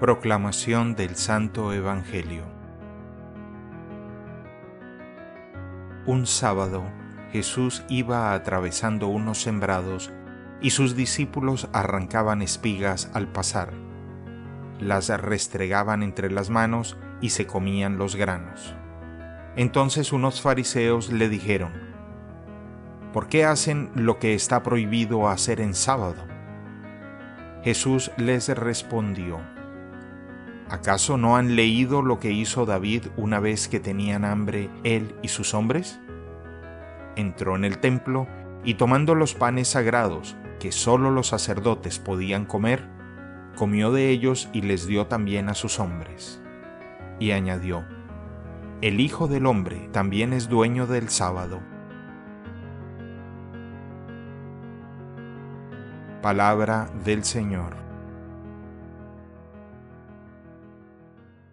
Proclamación del Santo Evangelio Un sábado Jesús iba atravesando unos sembrados y sus discípulos arrancaban espigas al pasar. Las restregaban entre las manos y se comían los granos. Entonces unos fariseos le dijeron, ¿por qué hacen lo que está prohibido hacer en sábado? Jesús les respondió, ¿acaso no han leído lo que hizo David una vez que tenían hambre él y sus hombres? Entró en el templo y tomando los panes sagrados que sólo los sacerdotes podían comer, comió de ellos y les dio también a sus hombres. Y añadió, El Hijo del Hombre también es dueño del sábado. Palabra del Señor.